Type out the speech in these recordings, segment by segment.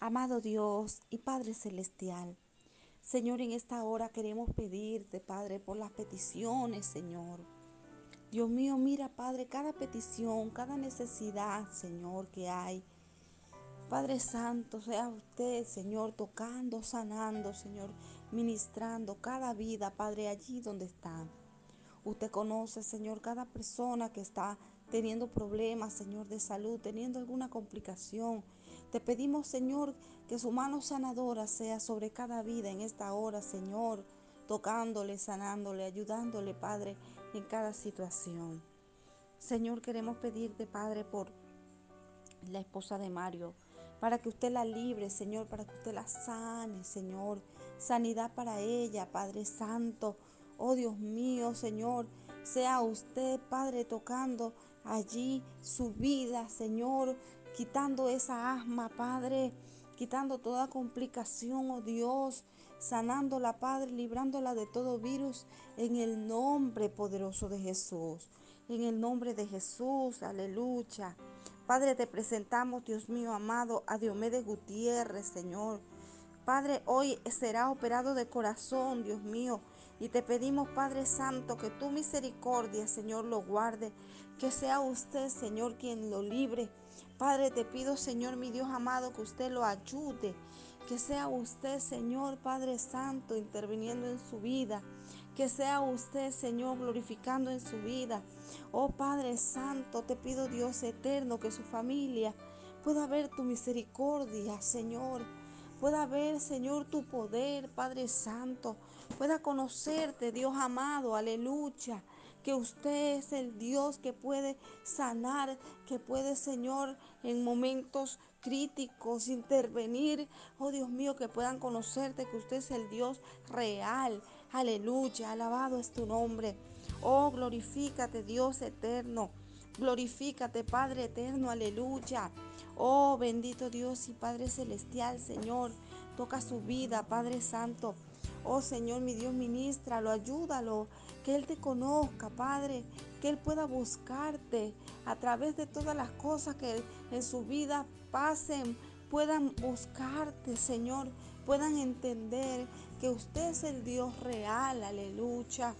Amado Dios y Padre Celestial, Señor, en esta hora queremos pedirte, Padre, por las peticiones, Señor. Dios mío, mira, Padre, cada petición, cada necesidad, Señor, que hay. Padre Santo, sea usted, Señor, tocando, sanando, Señor, ministrando cada vida, Padre, allí donde está. Usted conoce, Señor, cada persona que está teniendo problemas, Señor, de salud, teniendo alguna complicación. Te pedimos, Señor, que su mano sanadora sea sobre cada vida en esta hora, Señor, tocándole, sanándole, ayudándole, Padre, en cada situación. Señor, queremos pedirte, Padre, por la esposa de Mario, para que usted la libre, Señor, para que usted la sane, Señor. Sanidad para ella, Padre Santo. Oh Dios mío, Señor, sea usted, Padre, tocando allí su vida, Señor, quitando esa asma, Padre, quitando toda complicación, oh Dios, sanándola, Padre, librándola de todo virus en el nombre poderoso de Jesús. En el nombre de Jesús, aleluya. Padre, te presentamos, Dios mío amado, a Diomedes Gutiérrez, Señor. Padre, hoy será operado de corazón, Dios mío. Y te pedimos, Padre Santo, que tu misericordia, Señor, lo guarde. Que sea usted, Señor, quien lo libre. Padre, te pido, Señor, mi Dios amado, que usted lo ayude. Que sea usted, Señor, Padre Santo, interviniendo en su vida. Que sea usted, Señor, glorificando en su vida. Oh Padre Santo, te pido, Dios eterno, que su familia pueda ver tu misericordia, Señor pueda ver, Señor, tu poder, Padre Santo, pueda conocerte, Dios amado, aleluya, que usted es el Dios que puede sanar, que puede, Señor, en momentos críticos intervenir, oh Dios mío, que puedan conocerte, que usted es el Dios real, aleluya, alabado es tu nombre, oh glorifícate, Dios eterno. Glorifícate, Padre eterno, aleluya. Oh, bendito Dios y Padre celestial, Señor. Toca su vida, Padre Santo. Oh Señor, mi Dios, ministralo, ayúdalo, que Él te conozca, Padre, que Él pueda buscarte a través de todas las cosas que en su vida pasen, puedan buscarte, Señor, puedan entender que usted es el Dios real, aleluya.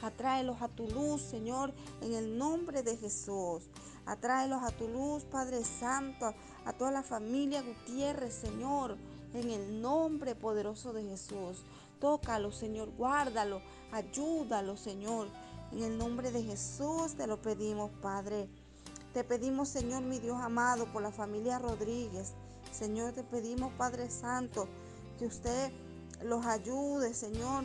Atráelos a tu luz, Señor, en el nombre de Jesús. Atráelos a tu luz, Padre Santo, a toda la familia Gutiérrez, Señor, en el nombre poderoso de Jesús. Tócalo, Señor, guárdalo, ayúdalo, Señor. En el nombre de Jesús te lo pedimos, Padre. Te pedimos, Señor, mi Dios amado, por la familia Rodríguez. Señor, te pedimos, Padre Santo, que usted los ayude, Señor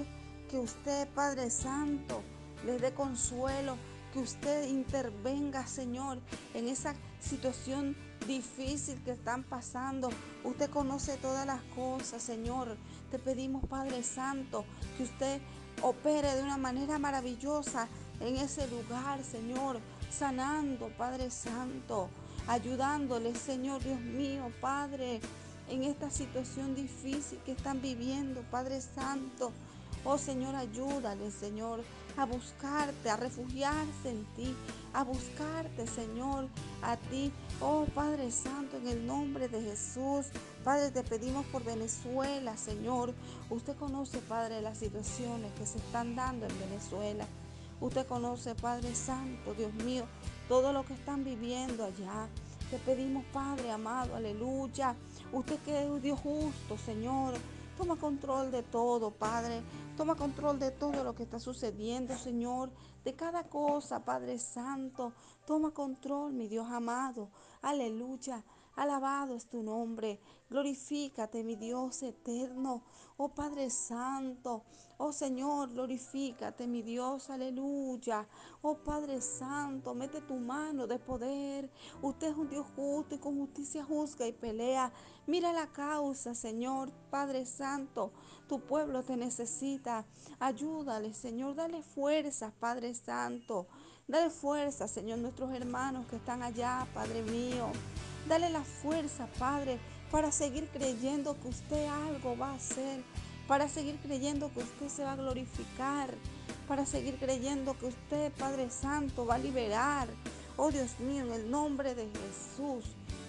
que usted, Padre Santo, les dé consuelo, que usted intervenga, Señor, en esa situación difícil que están pasando. Usted conoce todas las cosas, Señor. Te pedimos, Padre Santo, que usted opere de una manera maravillosa en ese lugar, Señor, sanando, Padre Santo, ayudándole, Señor Dios mío, Padre, en esta situación difícil que están viviendo, Padre Santo. Oh Señor, ayúdale, Señor, a buscarte, a refugiarse en ti, a buscarte, Señor, a ti. Oh Padre Santo, en el nombre de Jesús. Padre, te pedimos por Venezuela, Señor. Usted conoce, Padre, las situaciones que se están dando en Venezuela. Usted conoce, Padre Santo, Dios mío, todo lo que están viviendo allá. Te pedimos, Padre amado, aleluya. Usted que es Dios justo, Señor. Toma control de todo, Padre. Toma control de todo lo que está sucediendo, Señor. De cada cosa, Padre Santo. Toma control, mi Dios amado. Aleluya. Alabado es tu nombre. Glorifícate, mi Dios eterno. Oh Padre Santo. Oh Señor, glorifícate, mi Dios. Aleluya. Oh Padre Santo, mete tu mano de poder. Usted es un Dios justo y con justicia juzga y pelea. Mira la causa, Señor, Padre Santo. Tu pueblo te necesita. Ayúdale, Señor. Dale fuerzas, Padre Santo. Dale fuerza, Señor, nuestros hermanos que están allá, Padre mío. Dale la fuerza, Padre, para seguir creyendo que usted algo va a hacer, para seguir creyendo que usted se va a glorificar, para seguir creyendo que usted, Padre Santo, va a liberar. Oh Dios mío, en el nombre de Jesús,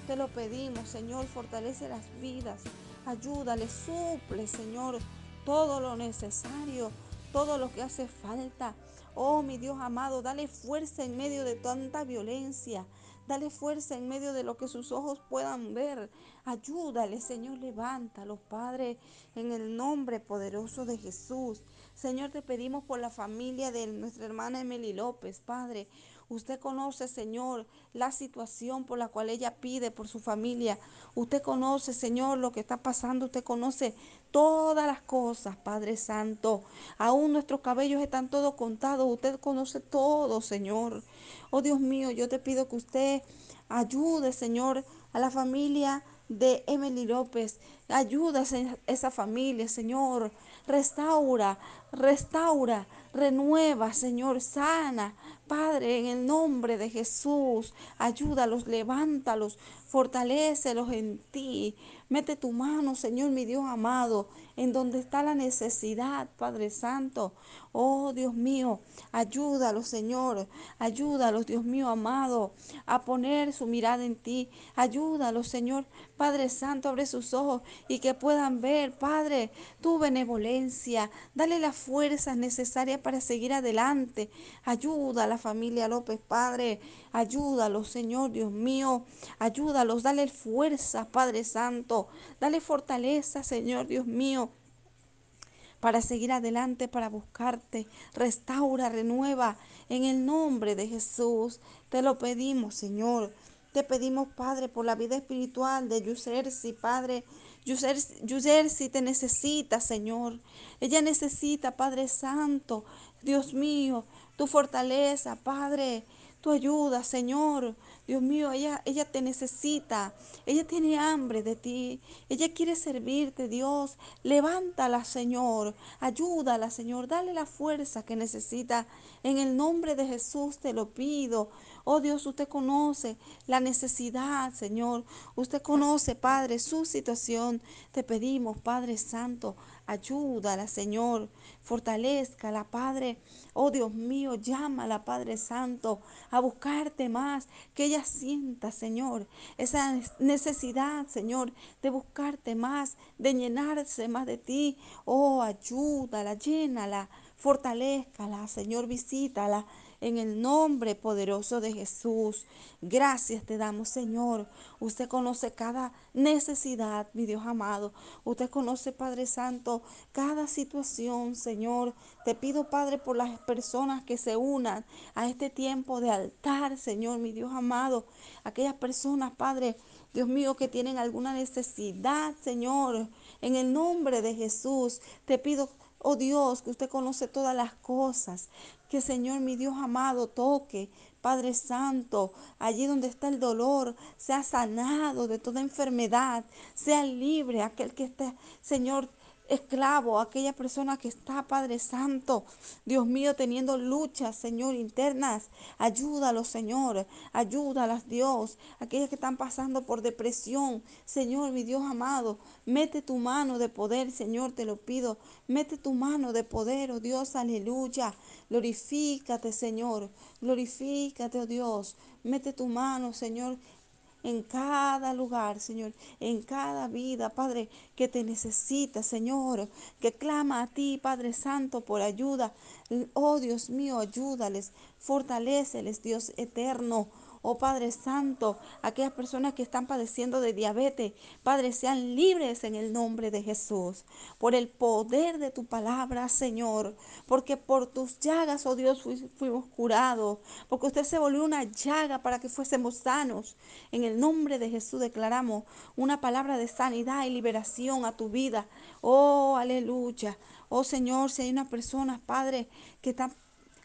te lo pedimos, Señor, fortalece las vidas, ayúdale, suple, Señor, todo lo necesario, todo lo que hace falta. Oh, mi Dios amado, dale fuerza en medio de tanta violencia. Dale fuerza en medio de lo que sus ojos puedan ver. Ayúdale, Señor, levántalo, Padre, en el nombre poderoso de Jesús. Señor, te pedimos por la familia de nuestra hermana Emily López, Padre. Usted conoce, Señor, la situación por la cual ella pide por su familia. Usted conoce, Señor, lo que está pasando. Usted conoce todas las cosas, Padre Santo. Aún nuestros cabellos están todos contados. Usted conoce todo, Señor. Oh Dios mío, yo te pido que usted ayude, Señor, a la familia de Emily López. Ayuda a esa familia, Señor. Restaura, restaura, renueva, Señor, sana. Padre, en el nombre de Jesús, ayúdalos, levántalos, fortalecelos en ti. Mete tu mano, Señor, mi Dios amado, en donde está la necesidad, Padre Santo. Oh Dios mío, ayúdalos, Señor. Ayúdalos, Dios mío amado, a poner su mirada en ti. Ayúdalos, Señor. Padre Santo, abre sus ojos y que puedan ver, Padre, tu benevolencia. Dale las fuerzas necesarias para seguir adelante. Ayuda a la familia López, Padre. Ayúdalos, Señor, Dios mío. Ayúdalos, dale fuerza, Padre Santo. Dale fortaleza, Señor, Dios mío para seguir adelante, para buscarte. Restaura, renueva. En el nombre de Jesús te lo pedimos, Señor. Te pedimos, Padre, por la vida espiritual de Yusersi, Padre. Yusersi te necesita, Señor. Ella necesita, Padre Santo, Dios mío, tu fortaleza, Padre, tu ayuda, Señor. Dios mío, ella, ella te necesita. Ella tiene hambre de ti. Ella quiere servirte, Dios. Levántala, Señor. Ayúdala, Señor. Dale la fuerza que necesita. En el nombre de Jesús te lo pido. Oh Dios, usted conoce la necesidad, Señor. Usted conoce, Padre, su situación. Te pedimos, Padre Santo, ayúdala, Señor. Fortalezcala, Padre. Oh Dios mío, llámala, Padre Santo, a buscarte más. Que ella sienta, Señor, esa necesidad, Señor, de buscarte más, de llenarse más de ti. Oh, ayúdala, llénala, fortalezcala, Señor, visítala en el nombre poderoso de Jesús. Gracias te damos, Señor. Usted conoce cada necesidad, mi Dios amado. Usted conoce, Padre Santo, cada situación, Señor. Te pido, Padre, por las personas que se unan a este tiempo de altar, Señor, mi Dios amado. Aquellas personas, Padre, Dios mío, que tienen alguna necesidad, Señor. En el nombre de Jesús, te pido, oh Dios, que usted conoce todas las cosas. Que Señor, mi Dios amado, toque, Padre Santo, allí donde está el dolor, sea sanado de toda enfermedad, sea libre aquel que esté, Señor, esclavo, aquella persona que está, Padre Santo, Dios mío, teniendo luchas, Señor, internas. Ayúdalos, Señor, ayúdalas, Dios. Aquellas que están pasando por depresión, Señor, mi Dios amado, mete tu mano de poder, Señor, te lo pido. Mete tu mano de poder, oh Dios, aleluya. Glorifícate, Señor. Glorifícate, oh Dios. Mete tu mano, Señor, en cada lugar, Señor, en cada vida, Padre, que te necesita, Señor, que clama a ti, Padre Santo, por ayuda. Oh Dios mío, ayúdales, fortaleceles, Dios eterno. Oh Padre Santo, aquellas personas que están padeciendo de diabetes, Padre, sean libres en el nombre de Jesús. Por el poder de tu palabra, Señor. Porque por tus llagas, oh Dios, fuimos curados. Porque usted se volvió una llaga para que fuésemos sanos. En el nombre de Jesús declaramos una palabra de sanidad y liberación a tu vida. Oh, aleluya. Oh Señor, si hay una persona, Padre, que está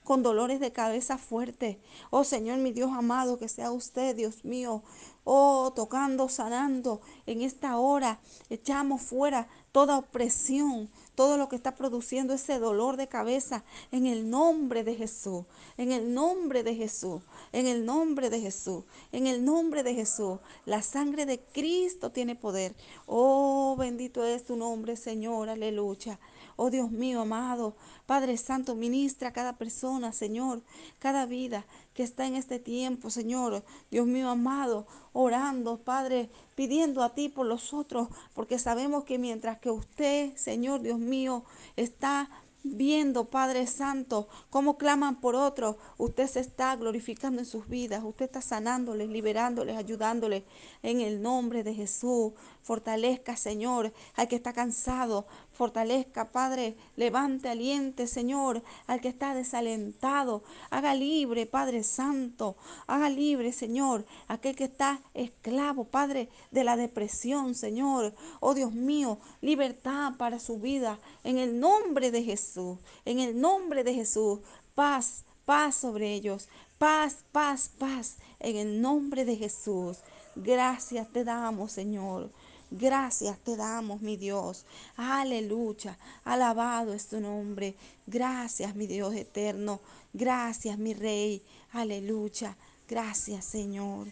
con dolores de cabeza fuerte. Oh Señor, mi Dios amado, que sea usted, Dios mío. Oh, tocando, sanando en esta hora. Echamos fuera toda opresión, todo lo que está produciendo ese dolor de cabeza en el nombre de Jesús, en el nombre de Jesús, en el nombre de Jesús, en el nombre de Jesús. La sangre de Cristo tiene poder. Oh, bendito es tu nombre, Señor, aleluya. Oh Dios mío, amado, Padre Santo, ministra a cada persona, Señor, cada vida que está en este tiempo, Señor, Dios mío amado, orando, Padre, pidiendo a ti por los otros, porque sabemos que mientras que usted, Señor, Dios mío, está viendo, Padre Santo, cómo claman por otros. Usted se está glorificando en sus vidas. Usted está sanándoles, liberándoles, ayudándoles en el nombre de Jesús. Fortalezca, Señor, al que está cansado. Fortalezca, Padre. Levante, aliente, Señor, al que está desalentado. Haga libre, Padre Santo. Haga libre, Señor, aquel que está esclavo, Padre, de la depresión, Señor. Oh Dios mío, libertad para su vida. En el nombre de Jesús. En el nombre de Jesús. Paz, paz sobre ellos. Paz, paz, paz. En el nombre de Jesús. Gracias te damos, Señor. Gracias te damos, mi Dios. Aleluya. Alabado es tu nombre. Gracias, mi Dios eterno. Gracias, mi Rey. Aleluya. Gracias, Señor.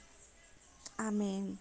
Amén.